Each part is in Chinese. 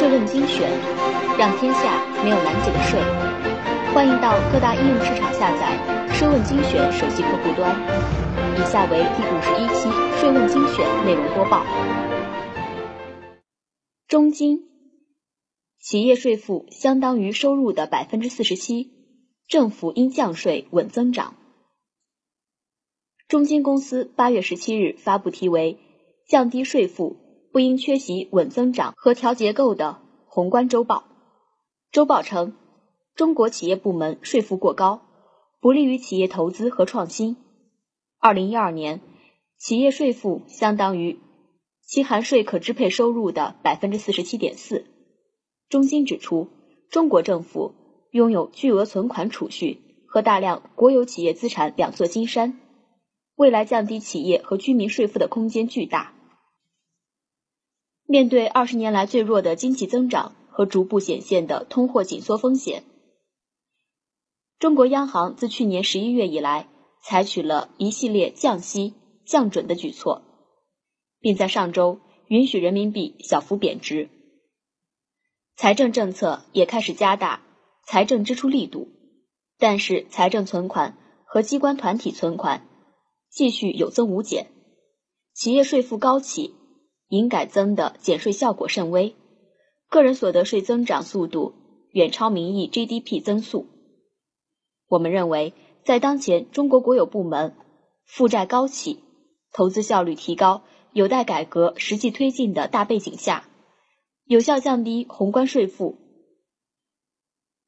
税问精选，让天下没有难解的税。欢迎到各大应用市场下载“税问精选”手机客户端。以下为第五十一期《税问精选》内容播报。中金，企业税负相当于收入的百分之四十七，政府应降税稳增长。中金公司八月十七日发布题为《降低税负不应缺席稳增长和调结构》的宏观周报。周报称。中国企业部门税负过高，不利于企业投资和创新。二零一二年，企业税负相当于其含税可支配收入的百分之四十七点四。中金指出，中国政府拥有巨额存款储蓄和大量国有企业资产两座金山，未来降低企业和居民税负的空间巨大。面对二十年来最弱的经济增长和逐步显现的通货紧缩风险。中国央行自去年十一月以来，采取了一系列降息、降准的举措，并在上周允许人民币小幅贬值。财政政策也开始加大财政支出力度，但是财政存款和机关团体存款继续有增无减，企业税负高企，营改增的减税效果甚微，个人所得税增长速度远超名义 GDP 增速。我们认为，在当前中国国有部门负债高企、投资效率提高、有待改革实际推进的大背景下，有效降低宏观税负、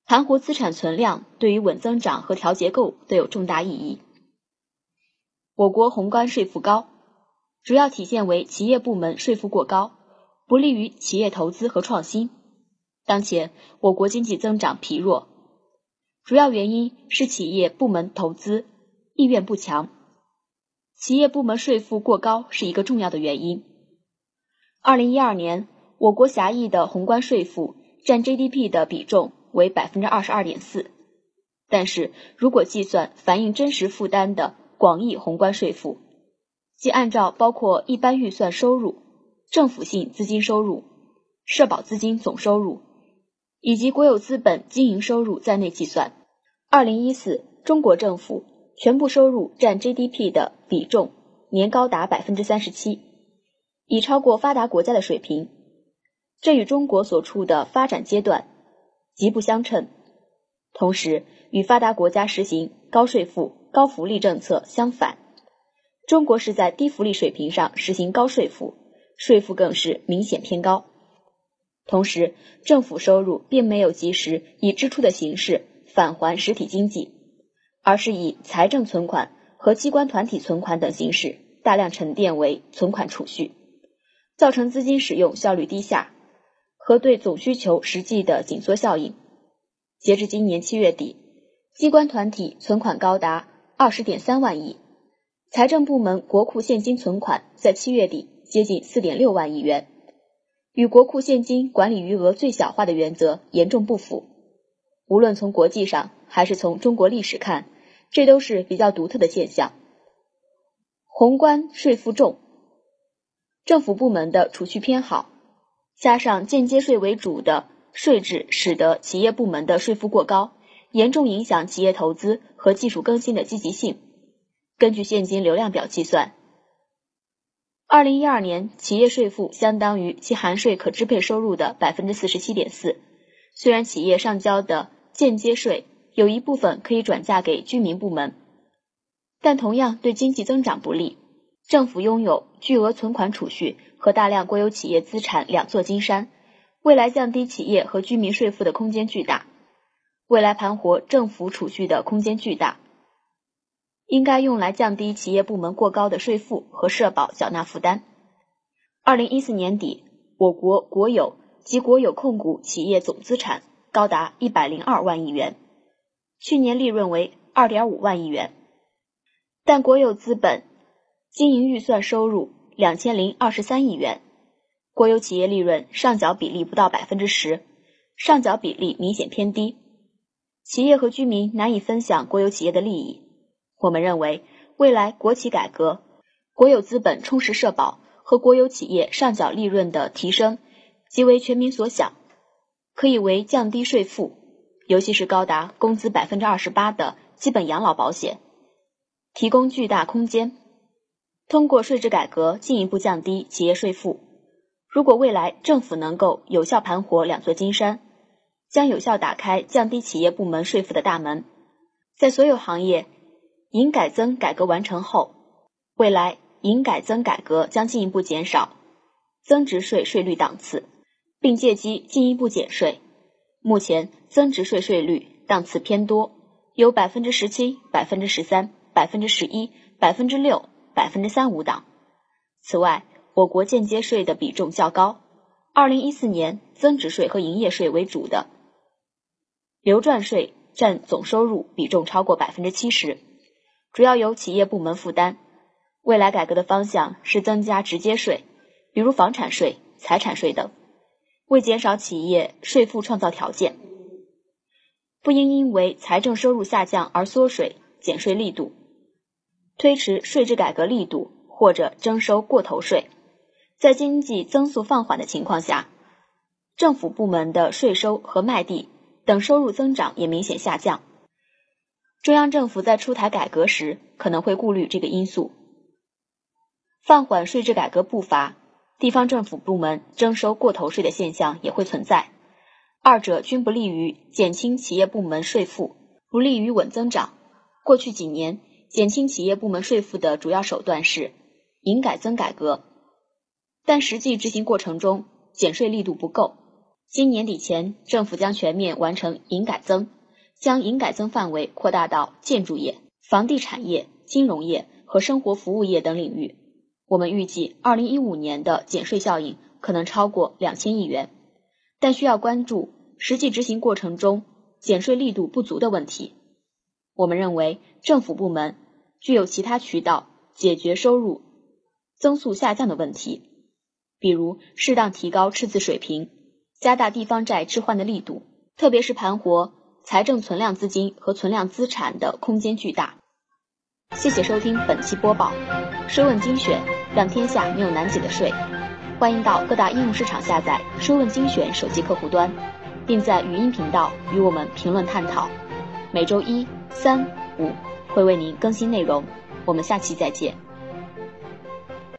盘活资产存量，对于稳增长和调结构都有重大意义。我国宏观税负高，主要体现为企业部门税负过高，不利于企业投资和创新。当前我国经济增长疲弱。主要原因是企业部门投资意愿不强，企业部门税负过高是一个重要的原因。二零一二年，我国狭义的宏观税负占 GDP 的比重为百分之二十二点四，但是如果计算反映真实负担的广义宏观税负，即按照包括一般预算收入、政府性资金收入、社保资金总收入。以及国有资本经营收入在内计算，二零一四中国政府全部收入占 GDP 的比重年高达百分之三十七，已超过发达国家的水平，这与中国所处的发展阶段极不相称，同时与发达国家实行高税负、高福利政策相反，中国是在低福利水平上实行高税负，税负更是明显偏高。同时，政府收入并没有及时以支出的形式返还实体经济，而是以财政存款和机关团体存款等形式大量沉淀为存款储蓄，造成资金使用效率低下和对总需求实际的紧缩效应。截至今年七月底，机关团体存款高达二十点三万亿，财政部门国库现金存款在七月底接近四点六万亿元。与国库现金管理余额最小化的原则严重不符。无论从国际上还是从中国历史看，这都是比较独特的现象。宏观税负重，政府部门的储蓄偏好，加上间接税为主的税制，使得企业部门的税负过高，严重影响企业投资和技术更新的积极性。根据现金流量表计算。二零一二年，企业税负相当于其含税可支配收入的百分之四十七点四。虽然企业上交的间接税有一部分可以转嫁给居民部门，但同样对经济增长不利。政府拥有巨额存款储蓄和大量国有企业资产两座金山，未来降低企业和居民税负的空间巨大。未来盘活政府储蓄的空间巨大。应该用来降低企业部门过高的税负和社保缴纳负担。二零一四年底，我国国有及国有控股企业总资产高达一百零二万亿元，去年利润为二点五万亿元，但国有资本经营预算收入两千零二十三亿元，国有企业利润上缴比例不到百分之十，上缴比例明显偏低，企业和居民难以分享国有企业的利益。我们认为，未来国企改革、国有资本充实社保和国有企业上缴利润的提升，即为全民所想、可以为降低税负，尤其是高达工资百分之二十八的基本养老保险，提供巨大空间。通过税制改革进一步降低企业税负。如果未来政府能够有效盘活两座金山，将有效打开降低企业部门税负的大门。在所有行业营改增改革完成后，未来营改增改革将进一步减少增值税税率档次，并借机进一步减税。目前增值税税率档次偏多，有百分之十七、百分之十三、百分之十一、百分之六、百分之三五档。此外，我国间接税的比重较高。二零一四年，增值税和营业税为主的流转税。占总收入比重超过百分之七十，主要由企业部门负担。未来改革的方向是增加直接税，比如房产税、财产税等，为减少企业税负创造条件。不应因为财政收入下降而缩水减税力度，推迟税制改革力度或者征收过头税。在经济增速放缓的情况下，政府部门的税收和卖地。等收入增长也明显下降，中央政府在出台改革时可能会顾虑这个因素，放缓税制改革步伐，地方政府部门征收过头税的现象也会存在，二者均不利于减轻企业部门税负，不利于稳增长。过去几年，减轻企业部门税负的主要手段是营改增改革，但实际执行过程中减税力度不够。今年底前，政府将全面完成营改增，将营改增范围扩大到建筑业、房地产业、金融业和生活服务业等领域。我们预计，二零一五年的减税效应可能超过两千亿元，但需要关注实际执行过程中减税力度不足的问题。我们认为，政府部门具有其他渠道解决收入增速下降的问题，比如适当提高赤字水平。加大地方债置换的力度，特别是盘活财政存量资金和存量资产的空间巨大。谢谢收听本期播报，税问精选，让天下没有难解的税。欢迎到各大应用市场下载税问精选手机客户端，并在语音频道与我们评论探讨。每周一、三、五会为您更新内容，我们下期再见。